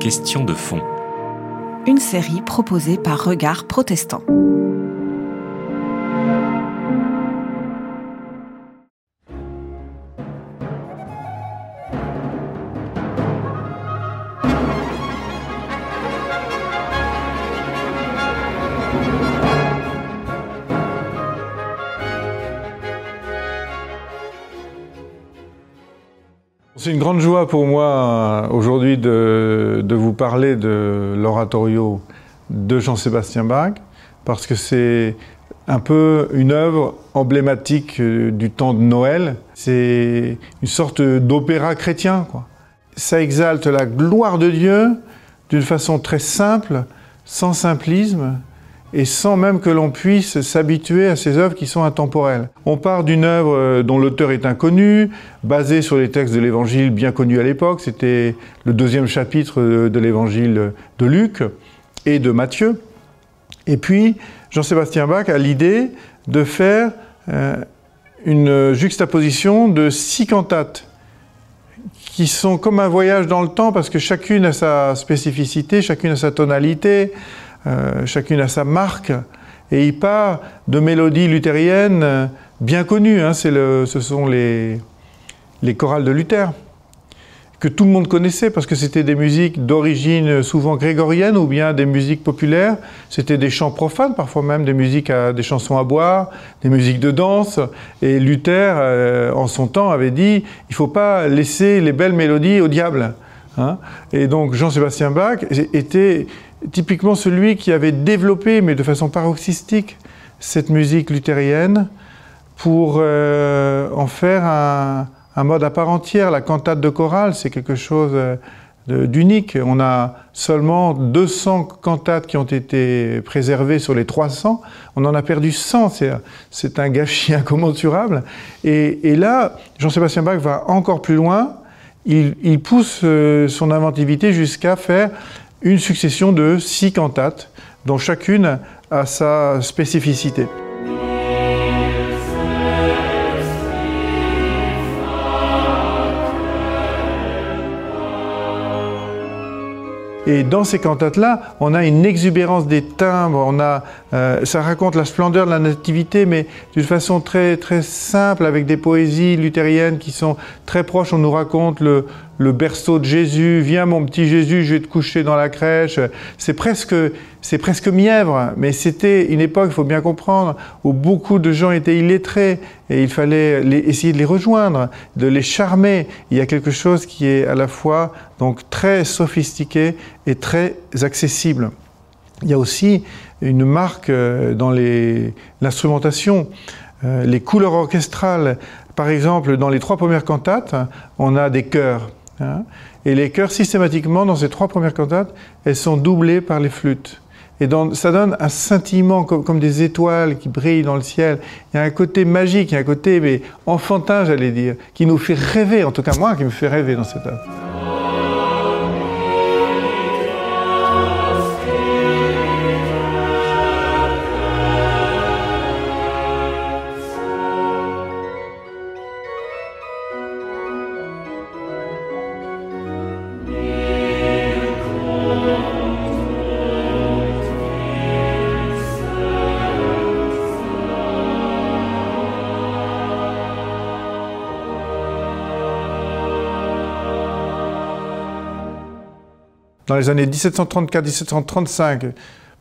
Question de fond. Une série proposée par Regard Protestant. C'est une grande joie pour moi euh, aujourd'hui de, vous parler de l'oratorio de Jean-Sébastien Bach, parce que c'est un peu une œuvre emblématique euh, du temps de Noël. C'est une sorte d'opéra chrétien. Quoi. Ça exalte la gloire de Dieu d'une façon très simple, sans simplisme, et sans même que l'on puisse s'habituer à ces œuvres qui sont intemporelles. On part d'une œuvre euh, dont l'auteur est inconnu, basée sur les textes de l'Évangile bien connus à l'époque. C'était le deuxième chapitre de l'Évangile de Luc et de Matthieu. Et puis, Jean-Sébastien Bach a l'idée de faire euh, une juxtaposition de six cantates qui sont comme un voyage dans le temps parce que chacune a sa spécificité, chacune a sa tonalité, euh, chacune a sa marque, et il part de mélodies luthériennes euh, bien connues. Hein, ce sont les, les chorales de Luther, que tout le monde connaissait parce que c'était des musiques d'origine souvent grégorienne ou bien des musiques populaires. C'était des chants profanes, parfois même des musiques, à, des chansons à boire, des musiques de danse. Et Luther, euh, en son temps, avait dit il ne faut pas laisser les belles mélodies au diable. Hein. Et donc Jean-Sébastien Bach était typiquement celui qui avait développé, mais de façon paroxystique, cette musique luthérienne pour euh, en faire un, mode à part entière. La cantate de chorale, c'est quelque chose euh, d'unique. On a seulement 200 cantates qui ont été préservées sur les 300. On en a perdu 100. C'est un gâchis incommensurable. Et, là, Jean-Sébastien Bach va encore plus loin. Il, pousse euh, son inventivité jusqu'à faire une succession de six cantates dont chacune a sa spécificité. Et dans ces cantates-là, on a une exubérance des timbres, on a, euh, ça raconte la splendeur de la nativité, mais d'une façon très, très simple, avec des poésies luthériennes qui sont très proches. On nous raconte le, le berceau de Jésus, viens mon petit Jésus, je vais te coucher dans la crèche. C'est presque, c'est presque mièvre, mais c'était une époque, il faut bien comprendre, où beaucoup de gens étaient illettrés et il fallait essayer de les rejoindre, de les charmer. Il y a quelque chose qui est à la fois donc très sophistiqué et très accessible. Il y a aussi une marque euh, dans l'instrumentation, euh, les couleurs orchestrales. Par exemple, dans les trois premières cantates, on a des chœurs. Hein? Et les chœurs, systématiquement, dans ces trois premières cantates, elles sont doublées par les flûtes. Et ça donne un scintillement comme, des étoiles qui brillent dans le ciel. Il y a un côté magique, il y a un côté mais, enfantin, j'allais dire, qui nous fait rêver, en tout cas moi, qui me fait rêver dans cette œuvre. Dans les années 1734-1735,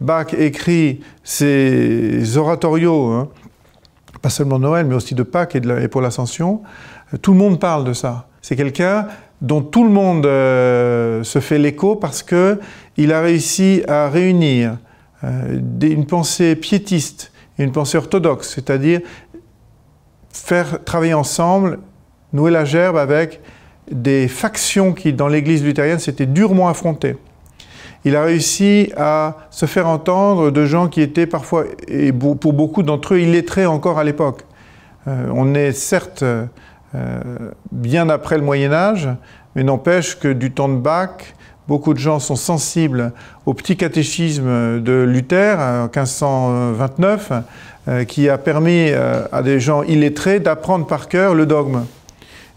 Bach écrit ses oratorios, hein, pas seulement Noël, mais aussi de Pâques et, pour l'Ascension. Tout le monde parle de ça. C'est quelqu'un dont tout le monde euh, se fait l'écho parce qu'il a réussi à réunir euh, une pensée piétiste et une pensée orthodoxe, c'est-à-dire faire travailler ensemble, nouer la gerbe avec des factions qui, dans l'Église luthérienne, s'étaient durement affrontées. Il a réussi à se faire entendre de gens qui étaient parfois, et pour beaucoup d'entre eux, illettrés encore à l'époque. Euh, on est certes euh, bien après le Moyen Âge, mais n'empêche que du temps de Bach, beaucoup de gens sont sensibles au petit catéchisme de Luther en 1529, euh, qui a permis à des gens illettrés d'apprendre par cœur le dogme.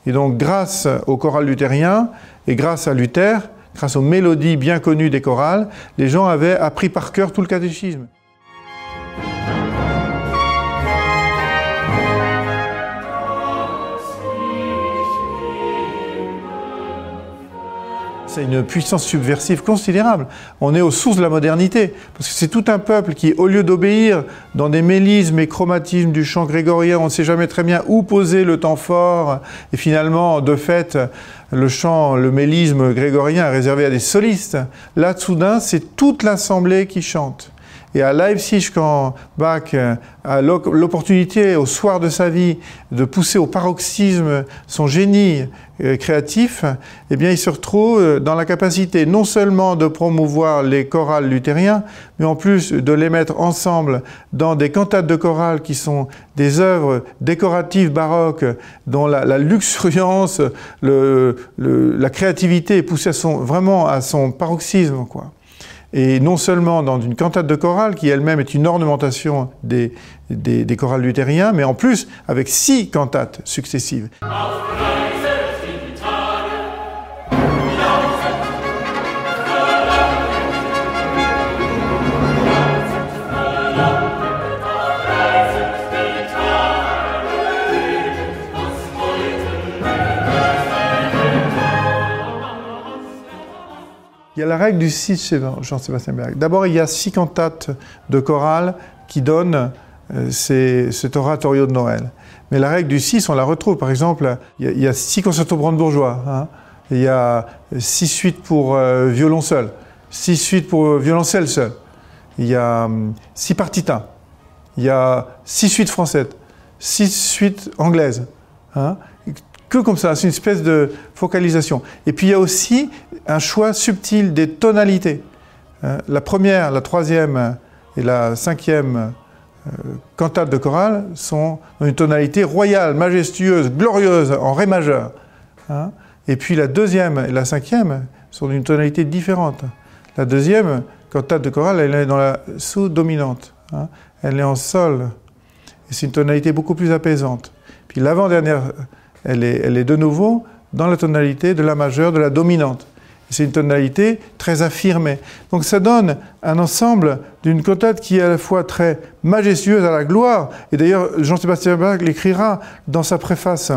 Et donc, grâce au choral luthérien et grâce à Luther, grâce aux mélodies bien connues des chorales, les gens avaient appris par cœur tout le catéchisme. Une puissance subversive considérable. On est aux sources de la modernité, parce que c'est tout un peuple qui, au lieu d'obéir dans des mélismes et chromatismes du chant grégorien, on ne sait jamais très bien où poser le temps fort, et finalement, de fait, le chant, le mélisme grégorien est réservé à des solistes. Là, soudain, c'est toute l'assemblée qui chante. Et à Leipzig, quand Bach a l'opportunité au soir de sa vie de pousser au paroxysme son génie euh, créatif, eh bien, il se retrouve euh, dans la capacité non seulement de promouvoir les chorales luthériens, mais en plus de les mettre ensemble dans des cantates de chorale qui sont des œuvres décoratives baroques dont la, luxuriance, la créativité est poussée vraiment à son paroxysme, quoi et non seulement dans une cantate de chorale qui elle-même est une ornementation des, des, chorales luthériens, mais en plus avec six cantates successives. La règle du 6 chez Jean-Sébastien Berg. D'abord, il y a six cantates de chorale qui donnent euh, cet oratorio de Noël. Mais la règle du 6, on la retrouve. Par exemple, il y a, six concertos brandebourgeois. Hein. Il y a six suites pour euh, violon seul, six suites pour euh, violoncelle seul. Il y a hum, six partitas. Il y a six suites françaises, six suites anglaises. Hein que comme ça, c'est une espèce de focalisation. Et puis il y a aussi un choix subtil des tonalités. Euh, la première, la troisième et la cinquième euh, cantate de chorale sont dans une tonalité royale, majestueuse, glorieuse, en ré majeur. Hein. Et puis la deuxième et la cinquième sont d'une tonalité différente. La deuxième cantate de chorale, elle est dans la sous-dominante. Hein. Elle est en sol. Et c'est une tonalité beaucoup plus apaisante. Puis l'avant-dernière elle est, de nouveau dans la tonalité de la majeure, de la dominante. C'est une tonalité très affirmée. Donc ça donne un ensemble d'une cantate qui est à la fois très majestueuse à la gloire. Et d'ailleurs, Jean-Sébastien Bach l'écrira dans sa préface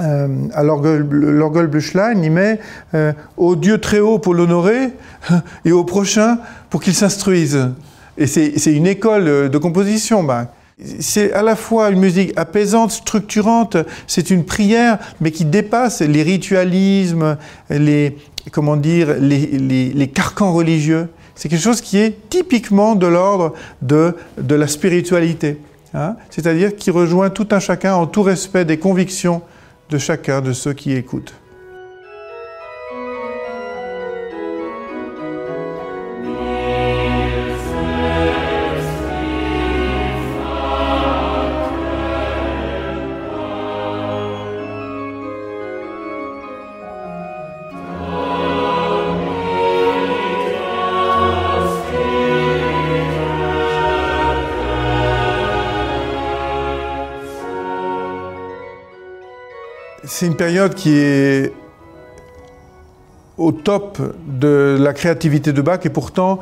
euh, à l'Orgelbüchlein, il met euh, au Dieu très haut pour l'honorer et au prochain pour qu'il s'instruise. Et c'est une école de composition. C'est à la fois une musique apaisante, structurante, c'est une prière, mais qui dépasse les ritualismes, les, comment dire, les, carcans religieux. C'est quelque chose qui est typiquement de l'ordre de, la spiritualité, hein. c'est-à-dire qui rejoint tout un chacun en tout respect des convictions de chacun de ceux qui écoutent. C'est une période qui est au top de la créativité de Bach et pourtant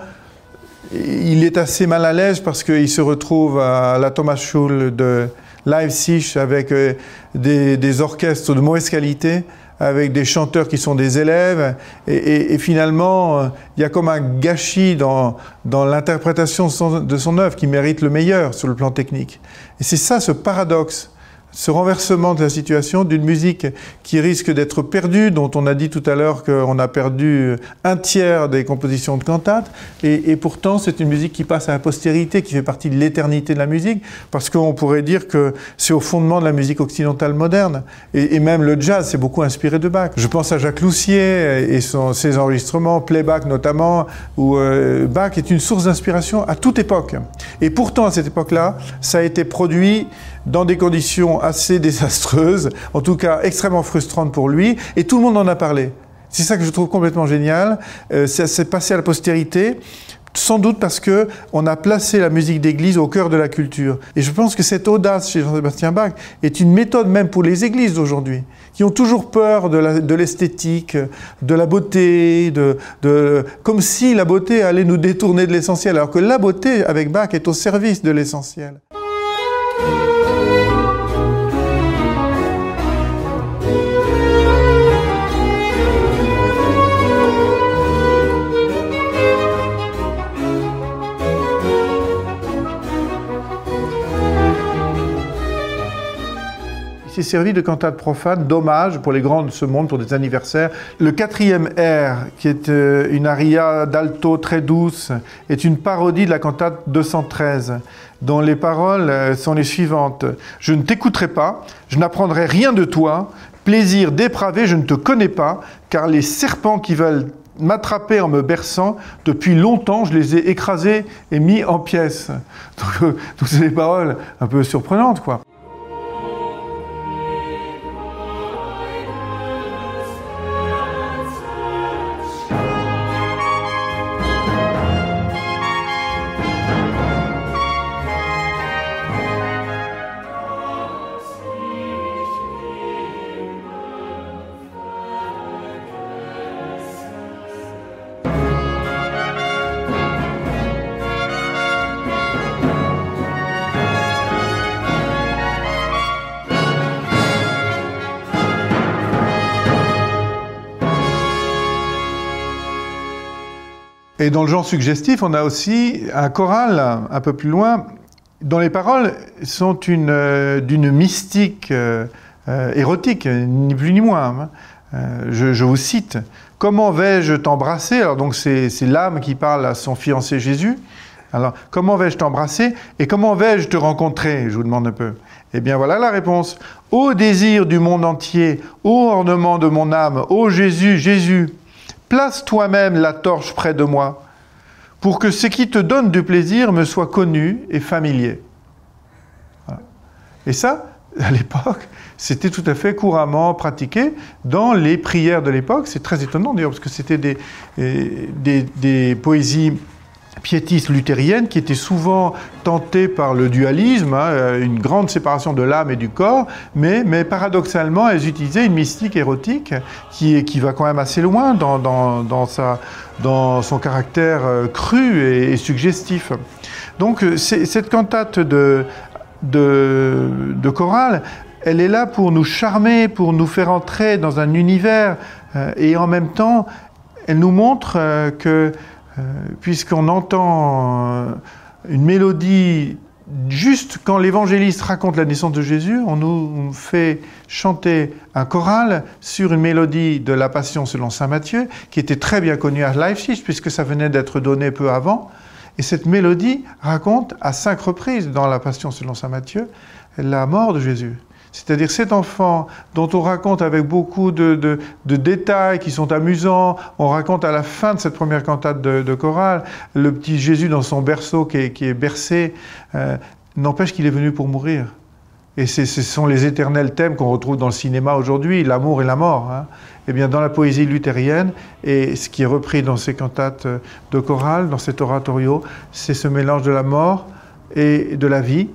il est assez mal à l'aise parce qu'il se retrouve à la Thomasschule de Leipzig avec euh, des, orchestres de mauvaise qualité, avec des chanteurs qui sont des élèves et, finalement il y a comme un gâchis dans, dans l'interprétation de son œuvre qui mérite le meilleur sur le plan technique. Et c'est ça ce paradoxe ce renversement de la situation d'une musique qui risque d'être perdue, dont on a dit tout à l'heure qu'on a perdu un tiers des compositions de cantates, et, pourtant c'est une musique qui passe à la postérité, qui fait partie de l'éternité de la musique, parce qu'on pourrait dire que c'est au fondement de la musique occidentale moderne, et, même le jazz s'est beaucoup inspiré de Bach. Je pense à Jacques Loussier et ses enregistrements, playback notamment, où euh, Bach est une source d'inspiration à toute époque. Et pourtant à cette époque-là, ça a été produit dans des conditions assez désastreuses, en tout cas extrêmement frustrantes pour lui, et tout le monde en a parlé. C'est ça que je trouve complètement génial. Euh, ça s'est passé à la postérité. sans doute parce que on a placé la musique d'église au cœur de la culture. Et je pense que cette audace chez Jean-Sébastien Bach est une méthode même pour les églises d'aujourd'hui, qui ont toujours peur de l'esthétique, de, la beauté, de, de, comme si la beauté allait nous détourner de l'essentiel, alors que la beauté avec Bach est au service de l'essentiel. Servi de cantate profane d'hommage pour les grands de ce monde, pour des anniversaires. Le quatrième air, qui est euh, une aria d'alto très douce, est une parodie de la cantate 213, dont les paroles euh, sont les suivantes. Je ne t'écouterai pas, je n'apprendrai rien de toi, plaisir dépravé, je ne te connais pas, car les serpents qui veulent m'attraper en me berçant, depuis longtemps, je les ai écrasés et mis en pièces. Donc, euh, c'est des paroles un peu surprenantes, quoi. Et dans le genre suggestif, on a aussi un choral un peu plus loin, dont les paroles sont euh, d'une mystique euh, euh, érotique, ni plus ni moins. Hein. Je, vous cite Comment vais-je t'embrasser? Alors, donc, c'est l'âme qui parle à son fiancé Jésus. Alors, comment vais-je t'embrasser? Et comment vais-je te rencontrer? Je vous demande un peu. Eh bien, voilà la réponse. Ô désir du monde entier, ô ornement de mon âme, ô Jésus, Jésus, place toi-même la torche près de moi, pour que ce qui te donne du plaisir me soit connu et familier. Et ça, à l'époque, c'était tout à fait couramment pratiqué dans les prières de l'époque. C'est très étonnant d'ailleurs, parce que c'était des, des poésies piétistes luthériennes qui étaient souvent tentées par le dualisme, hein, une grande séparation de l'âme et du corps, mais, mais, paradoxalement, elles utilisaient une mystique érotique qui, qui va quand même assez loin dans, dans, dans, sa, dans son caractère euh, cru et, suggestif. Donc euh, cette cantate de, de, chorale, elle est là pour nous charmer, pour nous faire entrer dans un univers, euh, et en même temps, elle nous montre que euh, puisqu'on entend euh, une mélodie juste quand l'évangéliste raconte la naissance de Jésus, on nous fait chanter un choral sur une mélodie de la Passion selon Saint Matthieu, qui était très bien connue à Leipzig, puisque ça venait d'être donné peu avant. Et cette mélodie raconte à cinq reprises dans la Passion selon Saint Matthieu la mort de Jésus. C'est-à-dire cet enfant dont on raconte avec beaucoup de, détails qui sont amusants, on raconte à la fin de cette première cantate de, chorale, le petit Jésus dans son berceau qui est, bercé, euh, n'empêche qu'il est venu pour mourir. Et ce sont les éternels thèmes qu'on retrouve dans le cinéma aujourd'hui, l'amour et la mort. Hein. Eh bien, dans la poésie luthérienne, et ce qui est repris dans ces cantates de chorale, dans cet oratorio, c'est ce mélange de la mort et de la vie,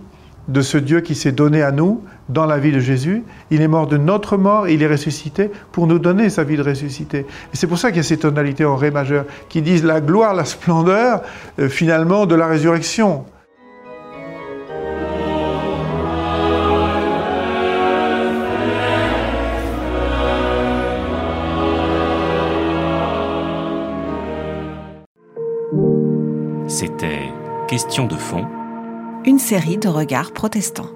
de ce Dieu qui s'est donné à nous dans la vie de Jésus. Il est mort de notre mort et il est ressuscité pour nous donner sa vie de ressuscité. Et c'est pour ça qu'il y a ces tonalités en ré majeur qui disent la gloire, la splendeur, euh, finalement, de la résurrection. C'était Question de fond une série de regards protestants.